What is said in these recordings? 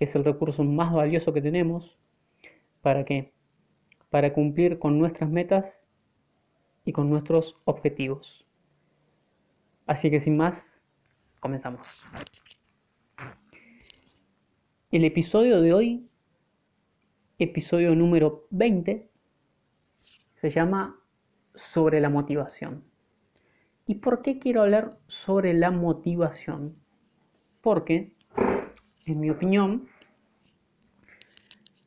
que es el recurso más valioso que tenemos, ¿para qué? Para cumplir con nuestras metas y con nuestros objetivos. Así que sin más, comenzamos. El episodio de hoy, episodio número 20, se llama Sobre la motivación. ¿Y por qué quiero hablar sobre la motivación? Porque, en mi opinión,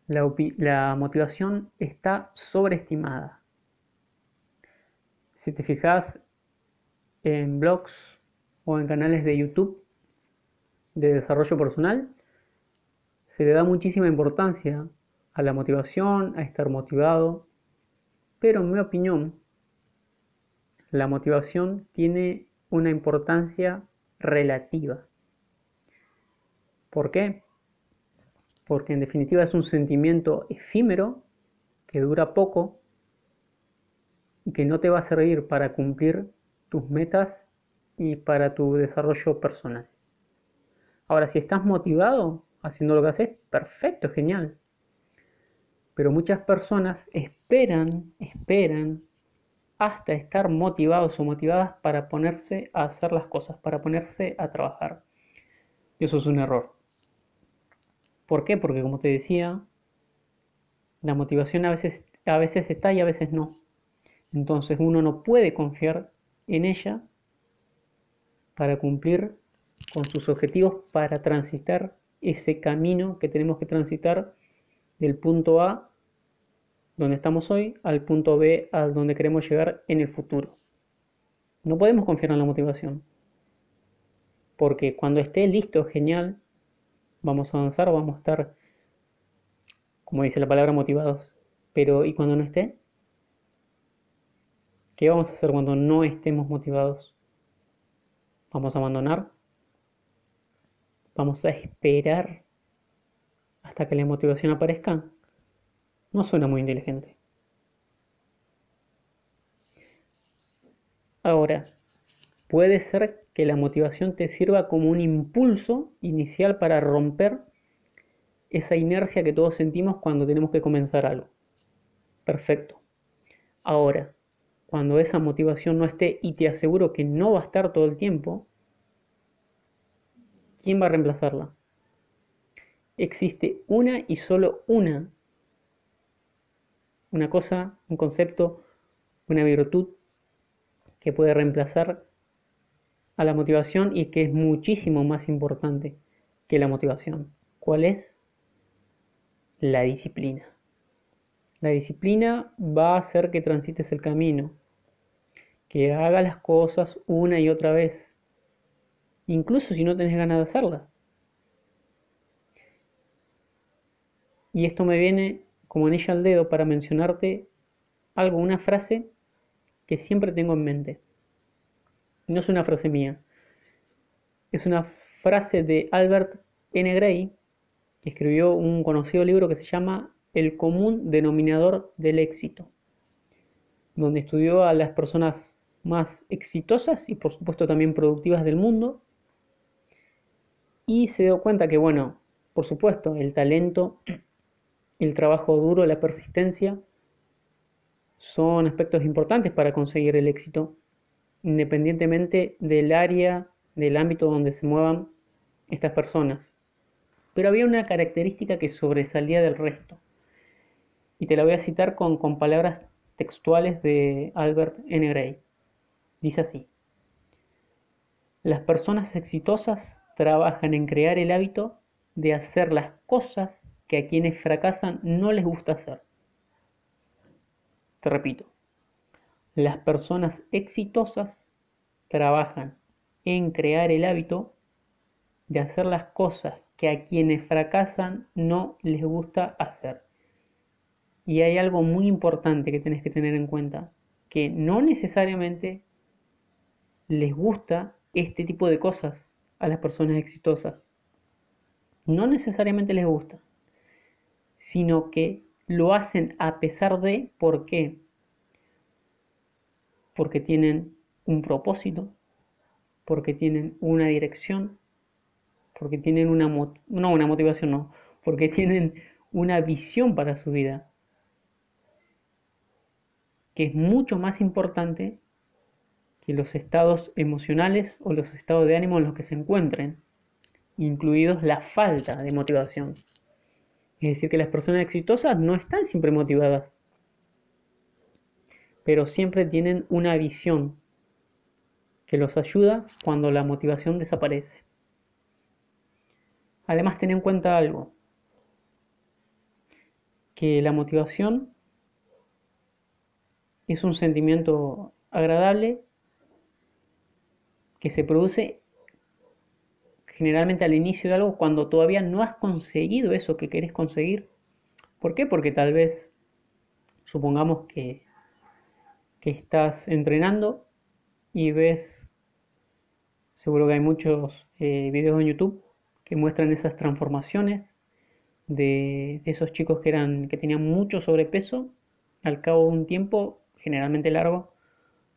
la, motivación está sobreestimada. Si te fijas en blogs o en canales de YouTube de desarrollo personal, se le da muchísima importancia a la motivación, a estar motivado, pero en mi opinión, la motivación tiene una importancia relativa. ¿Por qué? Porque en definitiva es un sentimiento efímero que dura poco y que no te va a servir para cumplir tus metas y para tu desarrollo personal. Ahora, si estás motivado haciendo lo que haces, perfecto, genial. Pero muchas personas esperan, esperan hasta estar motivados o motivadas para ponerse a hacer las cosas, para ponerse a trabajar. Y eso es un error. ¿Por qué? Porque como te decía, la motivación a veces, a veces está y a veces no. Entonces uno no puede confiar en ella para cumplir con sus objetivos, para transitar ese camino que tenemos que transitar del punto A donde estamos hoy al punto B, a donde queremos llegar en el futuro. No podemos confiar en la motivación. Porque cuando esté listo, genial, vamos a avanzar, vamos a estar, como dice la palabra, motivados. Pero ¿y cuando no esté? ¿Qué vamos a hacer cuando no estemos motivados? ¿Vamos a abandonar? ¿Vamos a esperar hasta que la motivación aparezca? No suena muy inteligente. Ahora, puede ser que la motivación te sirva como un impulso inicial para romper esa inercia que todos sentimos cuando tenemos que comenzar algo. Perfecto. Ahora, cuando esa motivación no esté, y te aseguro que no va a estar todo el tiempo, ¿quién va a reemplazarla? Existe una y solo una una cosa, un concepto, una virtud que puede reemplazar a la motivación y que es muchísimo más importante que la motivación. ¿Cuál es? La disciplina. La disciplina va a hacer que transites el camino, que hagas las cosas una y otra vez, incluso si no tenés ganas de hacerlas. Y esto me viene como anillo al dedo para mencionarte algo, una frase que siempre tengo en mente. No es una frase mía, es una frase de Albert N. Gray, que escribió un conocido libro que se llama El común denominador del éxito, donde estudió a las personas más exitosas y por supuesto también productivas del mundo. Y se dio cuenta que, bueno, por supuesto, el talento el trabajo duro, la persistencia, son aspectos importantes para conseguir el éxito, independientemente del área, del ámbito donde se muevan estas personas. Pero había una característica que sobresalía del resto. Y te la voy a citar con, con palabras textuales de Albert N. Gray. Dice así. Las personas exitosas trabajan en crear el hábito de hacer las cosas que a quienes fracasan no les gusta hacer. Te repito, las personas exitosas trabajan en crear el hábito de hacer las cosas que a quienes fracasan no les gusta hacer. Y hay algo muy importante que tenés que tener en cuenta, que no necesariamente les gusta este tipo de cosas a las personas exitosas. No necesariamente les gusta, sino que lo hacen a pesar de, ¿por qué? Porque tienen un propósito, porque tienen una dirección, porque tienen una, no una motivación, no, porque tienen una visión para su vida, que es mucho más importante que los estados emocionales o los estados de ánimo en los que se encuentren, incluidos la falta de motivación. Es decir, que las personas exitosas no están siempre motivadas, pero siempre tienen una visión que los ayuda cuando la motivación desaparece. Además, ten en cuenta algo, que la motivación es un sentimiento agradable que se produce generalmente al inicio de algo cuando todavía no has conseguido eso que querés conseguir. ¿Por qué? Porque tal vez, supongamos que, que estás entrenando y ves, seguro que hay muchos eh, videos en YouTube que muestran esas transformaciones de, esos chicos que, eran, que tenían mucho sobrepeso, al cabo de un tiempo, generalmente largo,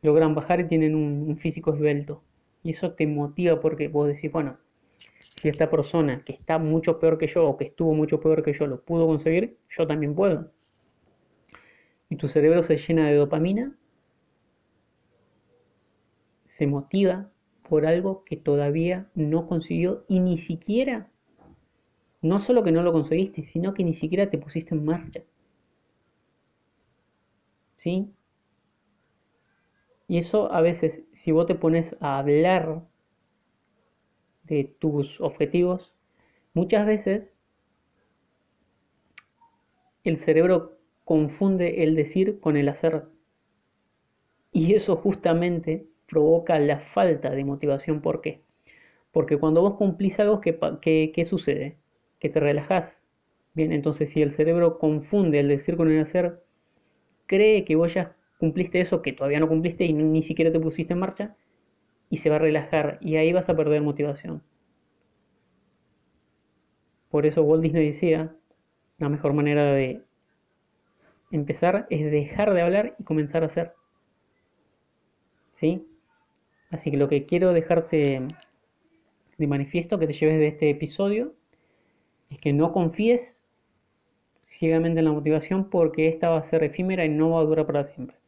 logran bajar y tienen un físico esbelto. Y eso te motiva porque vos decís, bueno, si esta persona que está mucho peor que yo o que estuvo mucho peor que yo lo pudo conseguir, yo también puedo. Y tu cerebro se llena de dopamina, se motiva por algo que todavía no consiguió y ni siquiera, no solo que no lo conseguiste, sino que ni siquiera te pusiste en marcha. ¿Sí? Y eso a veces, si vos te pones a hablar de tus objetivos, muchas veces el cerebro confunde el decir con el hacer. Y eso justamente provoca la falta de motivación. ¿Por qué? Porque cuando vos cumplís algo, ¿qué, qué, sucede? Que te relajás. Bien, entonces si el cerebro confunde el decir con el hacer, cree que vos ya cumpliste eso que todavía no cumpliste y ni siquiera te pusiste en marcha y se va a relajar y ahí vas a perder motivación. Por eso Walt Disney decía, la mejor manera de empezar es dejar de hablar y comenzar a hacer. ¿Sí? Así que lo que quiero dejarte de manifiesto que te lleves de este episodio es que no confíes ciegamente en la motivación porque esta va a ser efímera y no va a durar para siempre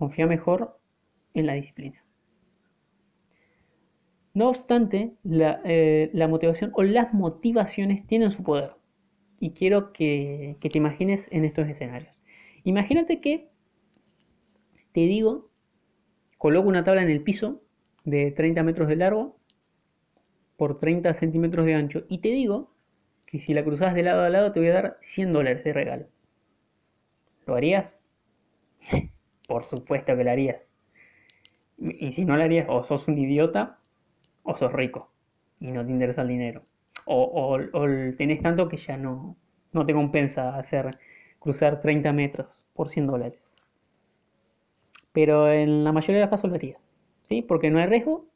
confía mejor en la disciplina. No obstante, eh, la, motivación o las motivaciones tienen su poder. Y quiero que te imagines en estos escenarios. Imagínate que te digo, coloco una tabla en el piso de 30 metros de largo por 30 centímetros de ancho y te digo que si la cruzas de lado a lado te voy a dar 100 dólares de regalo. ¿Lo harías? por supuesto que lo harías. Y si no lo harías, o sos un idiota, o sos rico y no te interesa el dinero. O, tenés tanto que ya no, no te compensa hacer cruzar 30 metros por 100 dólares. Pero en la mayoría de los casos lo harías. ¿Sí? Porque no hay riesgo.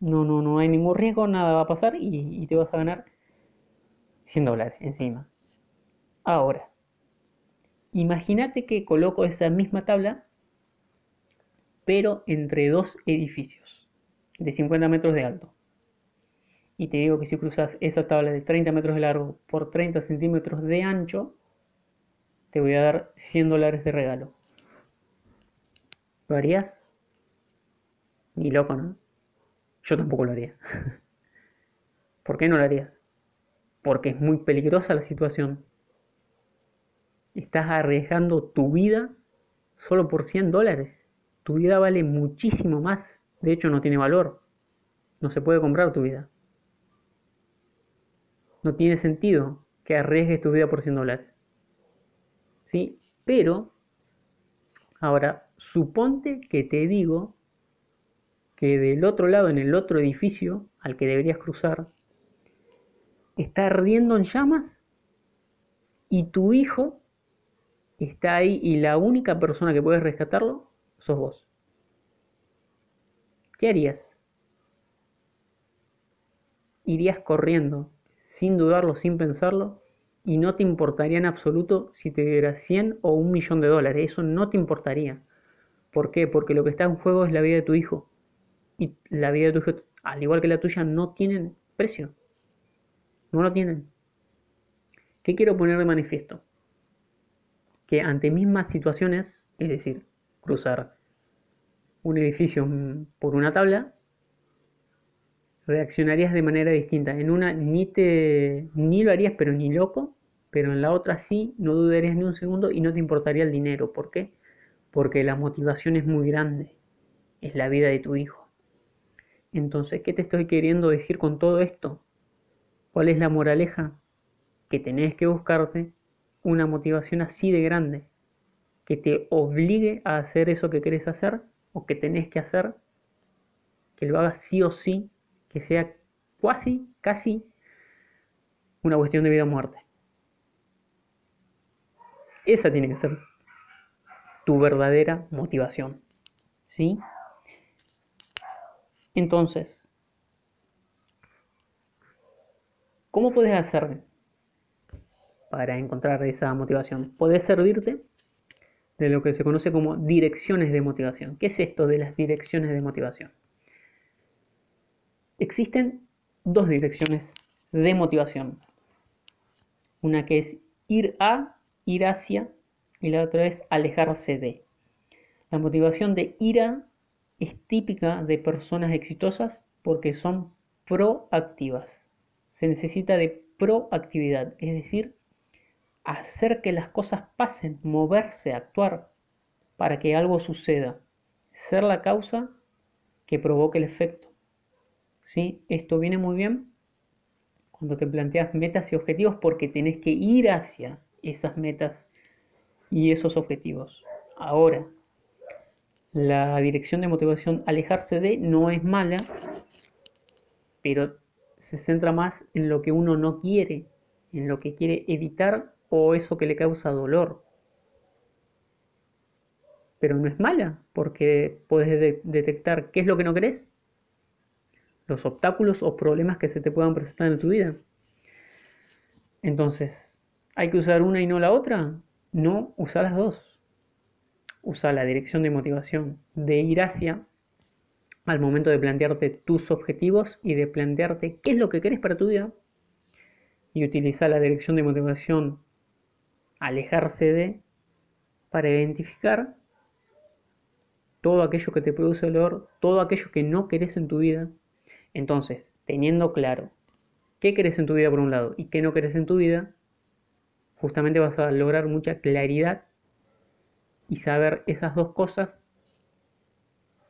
No, no, no hay ningún riesgo, nada va a pasar y, y te vas a ganar 100 dólares encima. Ahora, Imagínate que coloco esa misma tabla, pero entre dos edificios de 50 metros de alto. Y te digo que si cruzas esa tabla de 30 metros de largo por 30 centímetros de ancho, te voy a dar 100 dólares de regalo. ¿Lo harías? Ni loco, ¿no? Yo tampoco lo haría. ¿Por qué no lo harías? Porque es muy peligrosa la situación. Estás arriesgando tu vida solo por 100 dólares. Tu vida vale muchísimo más. De hecho, no tiene valor. No se puede comprar tu vida. No tiene sentido que arriesgues tu vida por 100 dólares. ¿Sí? Pero, ahora, suponte que te digo que del otro lado, en el otro edificio al que deberías cruzar, está ardiendo en llamas y tu hijo está ahí y la única persona que puede rescatarlo sos vos. ¿Qué harías? Irías corriendo, sin dudarlo, sin pensarlo, y no te importaría en absoluto si te diera 100 o un millón de dólares. Eso no te importaría. ¿Por qué? Porque lo que está en juego es la vida de tu hijo. Y la vida de tu hijo, al igual que la tuya, no tienen precio. No lo tienen. ¿Qué quiero poner de manifiesto? Que ante mismas situaciones, es decir, cruzar un edificio por una tabla, reaccionarías de manera distinta. En una ni te ni lo harías pero ni loco, pero en la otra sí, no dudarías ni un segundo y no te importaría el dinero. ¿Por qué? Porque la motivación es muy grande. Es la vida de tu hijo. Entonces, ¿qué te estoy queriendo decir con todo esto? ¿Cuál es la moraleja? Que tenés que buscarte una motivación así de grande, que te obligue a hacer eso que querés hacer o que tenés que hacer, que lo hagas sí o sí, que sea casi, casi una cuestión de vida o muerte. Esa tiene que ser tu verdadera motivación. ¿Sí? Entonces, ¿cómo puedes hacer para encontrar esa motivación? Puedes servirte de lo que se conoce como direcciones de motivación. ¿Qué es esto de las direcciones de motivación? Existen dos direcciones de motivación. Una que es ir a, ir hacia, y la otra es alejarse de. La motivación de ir a es típica de personas exitosas porque son proactivas. Se necesita de proactividad, es decir, hacer que las cosas pasen, moverse, actuar para que algo suceda, ser la causa que provoque el efecto. ¿Sí? Esto viene muy bien cuando te planteas metas y objetivos porque tenés que ir hacia esas metas y esos objetivos. Ahora, la dirección de motivación alejarse de no es mala, pero se centra más en lo que uno no quiere, en lo que quiere evitar o eso que le causa dolor. Pero no es mala, porque puedes detectar qué es lo que no querés, los obstáculos o problemas que se te puedan presentar en tu vida. Entonces, ¿hay que usar una y no la otra? No, usa las dos. Usa la dirección de motivación de ir hacia al momento de plantearte tus objetivos y de plantearte qué es lo que querés para tu vida. Y utiliza la dirección de motivación alejarse de, para identificar todo aquello que te produce dolor, todo aquello que no querés en tu vida. Entonces, teniendo claro qué querés en tu vida por un lado y qué no querés en tu vida, justamente vas a lograr mucha claridad y saber esas dos cosas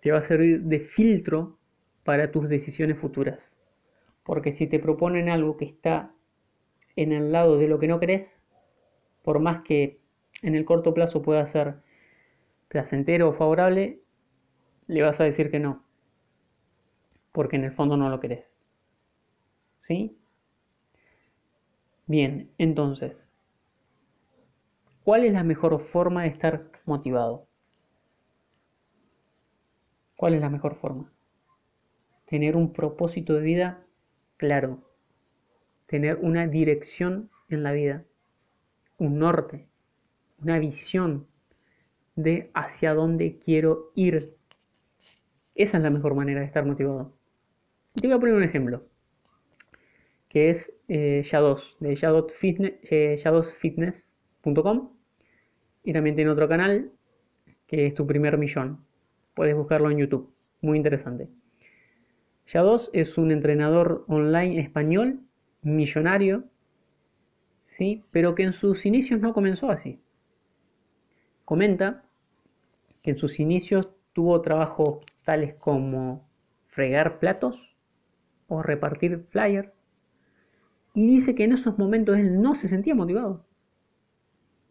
te va a servir de filtro para tus decisiones futuras. Porque si te proponen algo que está en el lado de lo que no querés, por más que en el corto plazo pueda ser placentero o favorable, le vas a decir que no, porque en el fondo no lo querés. ¿Sí? Bien, entonces, ¿cuál es la mejor forma de estar motivado? ¿Cuál es la mejor forma? Tener un propósito de vida claro, tener una dirección en la vida un norte, una visión de hacia dónde quiero ir. Esa es la mejor manera de estar motivado. Te voy a poner un ejemplo, que es eh, Shadows, de. Eh, y también tiene otro canal, que es tu primer millón. Puedes buscarlo en YouTube, muy interesante. Shadows es un entrenador online español, millonario, pero que en sus inicios no comenzó así. Comenta que en sus inicios tuvo trabajos tales como fregar platos o repartir flyers y dice que en esos momentos él no se sentía motivado.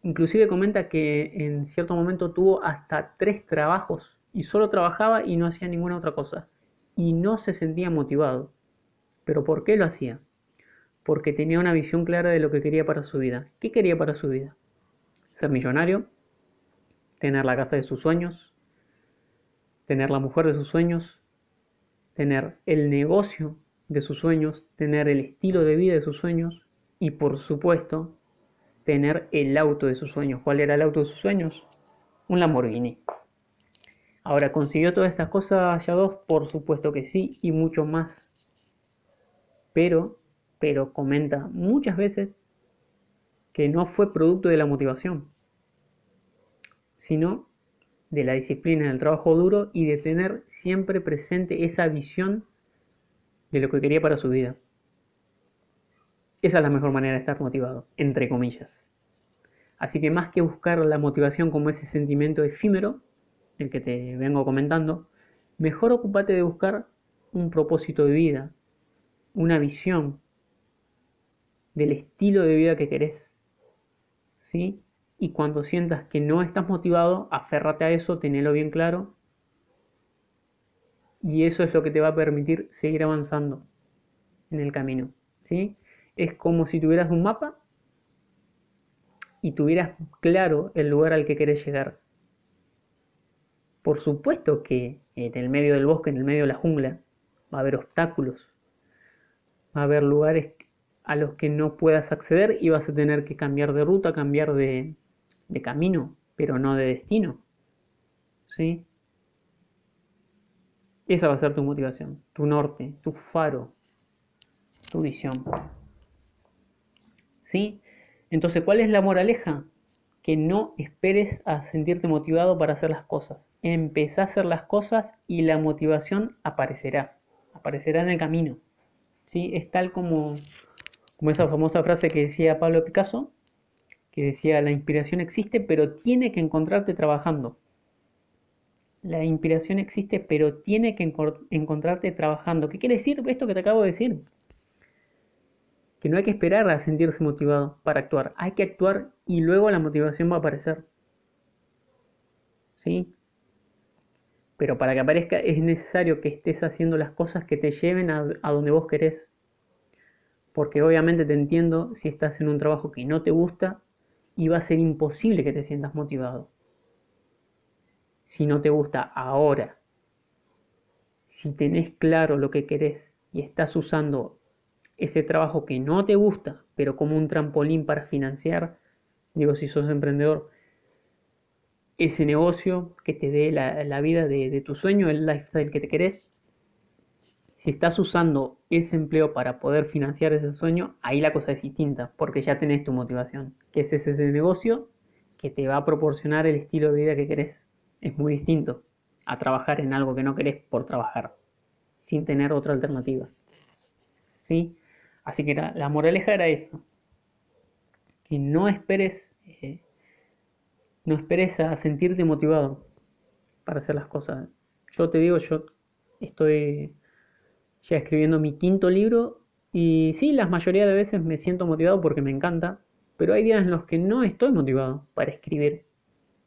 Inclusive comenta que en cierto momento tuvo hasta tres trabajos y solo trabajaba y no hacía ninguna otra cosa. Y no se sentía motivado. ¿Pero por qué lo hacía? porque tenía una visión clara de lo que quería para su vida. ¿Qué quería para su vida? Ser millonario, tener la casa de sus sueños, tener la mujer de sus sueños, tener el negocio de sus sueños, tener el estilo de vida de sus sueños y por supuesto tener el auto de sus sueños. ¿Cuál era el auto de sus sueños? Un Lamborghini. Ahora, ¿consiguió todas estas cosas dos? Por supuesto que sí y mucho más. Pero, pero comenta muchas veces que no fue producto de la motivación, sino de la disciplina, del trabajo duro y de tener siempre presente esa visión de lo que quería para su vida. Esa es la mejor manera de estar motivado, entre comillas. Así que más que buscar la motivación como ese sentimiento efímero, el que te vengo comentando, mejor ocupate de buscar un propósito de vida, una visión del estilo de vida que querés. ¿Sí? Y cuando sientas que no estás motivado, aférrate a eso, tenelo bien claro. Y eso es lo que te va a permitir seguir avanzando en el camino. ¿sí? Es como si tuvieras un mapa y tuvieras claro el lugar al que querés llegar. Por supuesto que en el medio del bosque, en el medio de la jungla, va a haber obstáculos, va a haber lugares a los que no puedas acceder y vas a tener que cambiar de ruta, cambiar de, de camino, pero no de destino. ¿Sí? Esa va a ser tu motivación, tu norte, tu faro, tu visión. ¿Sí? Entonces, ¿cuál es la moraleja? Que no esperes a sentirte motivado para hacer las cosas. Empezá a hacer las cosas y la motivación aparecerá. Aparecerá en el camino. ¿Sí? Es tal como, como esa famosa frase que decía Pablo Picasso, que decía, la inspiración existe, pero tiene que encontrarte trabajando. La inspiración existe, pero tiene que encontrarte trabajando. ¿Qué quiere decir esto que te acabo de decir? Que no hay que esperar a sentirse motivado para actuar. Hay que actuar y luego la motivación va a aparecer. ¿Sí? Pero para que aparezca es necesario que estés haciendo las cosas que te lleven a, a donde vos querés. Porque obviamente te entiendo si estás en un trabajo que no te gusta y va a ser imposible que te sientas motivado. Si no te gusta ahora, si tenés claro lo que querés y estás usando ese trabajo que no te gusta, pero como un trampolín para financiar, digo, si sos emprendedor, ese negocio que te dé la, vida de, tu sueño, el lifestyle que te querés, si estás usando ese empleo para poder financiar ese sueño, ahí la cosa es distinta, porque ya tenés tu motivación, que es ese negocio que te va a proporcionar el estilo de vida que querés. Es muy distinto a trabajar en algo que no querés por trabajar, sin tener otra alternativa. ¿Sí? Así que la, moraleja era eso, que no esperes, eh, no esperes a sentirte motivado para hacer las cosas. Yo te digo, yo estoy ya escribiendo mi quinto libro y sí, la mayoría de veces me siento motivado porque me encanta, pero hay días en los que no estoy motivado para escribir.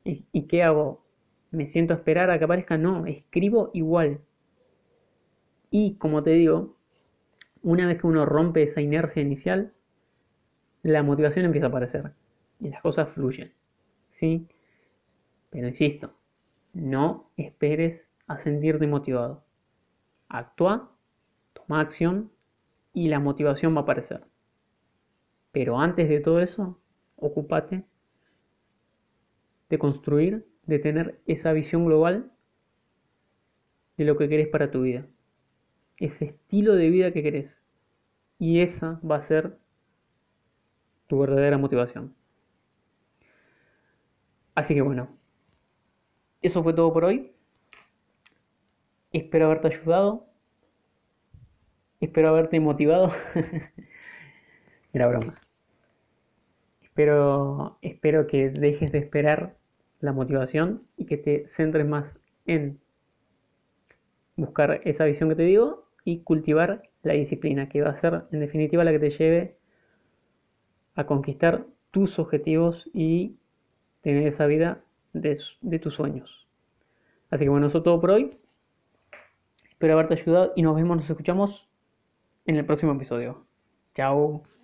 ¿Y, qué hago? ¿Me siento a esperar a que aparezca? No, escribo igual. Y como te digo, una vez que uno rompe esa inercia inicial, la motivación empieza a aparecer y las cosas fluyen. ¿Sí? Pero insisto, no esperes a sentirte motivado. Actúa toma acción y la motivación va a aparecer. Pero antes de todo eso, ocúpate de construir, de tener esa visión global de lo que querés para tu vida. Ese estilo de vida que querés. Y esa va a ser tu verdadera motivación. Así que bueno, eso fue todo por hoy. Espero haberte ayudado. Espero haberte motivado. Era broma. Espero, espero que dejes de esperar la motivación y que te centres más en buscar esa visión que te digo y cultivar la disciplina, que va a ser en definitiva la que te lleve a conquistar tus objetivos y tener esa vida de, de tus sueños. Así que bueno, eso es todo por hoy. Espero haberte ayudado y nos vemos, nos escuchamos en el próximo episodio. Chao.